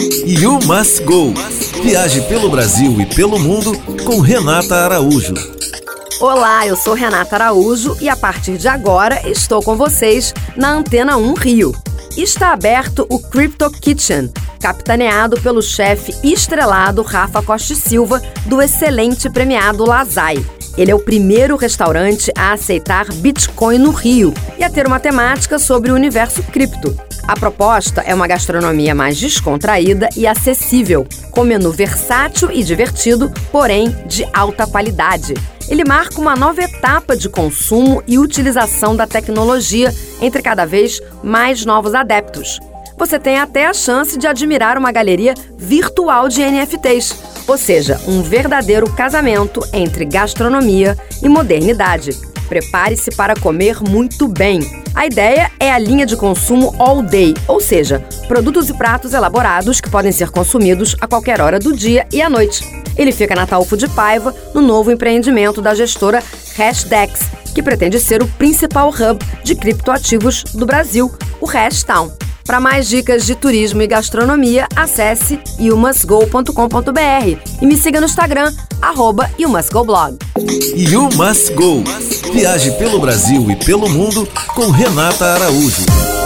You Must Go. Viaje pelo Brasil e pelo mundo com Renata Araújo. Olá, eu sou Renata Araújo e a partir de agora estou com vocês na Antena 1 Rio. Está aberto o Crypto Kitchen, capitaneado pelo chefe estrelado Rafa Costa Silva, do excelente premiado Lazai. Ele é o primeiro restaurante a aceitar Bitcoin no Rio e a ter uma temática sobre o universo cripto. A proposta é uma gastronomia mais descontraída e acessível, com menu versátil e divertido, porém de alta qualidade. Ele marca uma nova etapa de consumo e utilização da tecnologia entre cada vez mais novos adeptos. Você tem até a chance de admirar uma galeria virtual de NFTs, ou seja, um verdadeiro casamento entre gastronomia e modernidade. Prepare-se para comer muito bem. A ideia é a linha de consumo all day, ou seja, produtos e pratos elaborados que podem ser consumidos a qualquer hora do dia e à noite. Ele fica na Taufo de Paiva, no novo empreendimento da gestora Hashdex, que pretende ser o principal hub de criptoativos do Brasil, o Hashtown. Para mais dicas de turismo e gastronomia, acesse youmusgo.com.br e me siga no Instagram, arroba youmusgoblog. You Must Go. Viaje pelo Brasil e pelo mundo com Renata Araújo.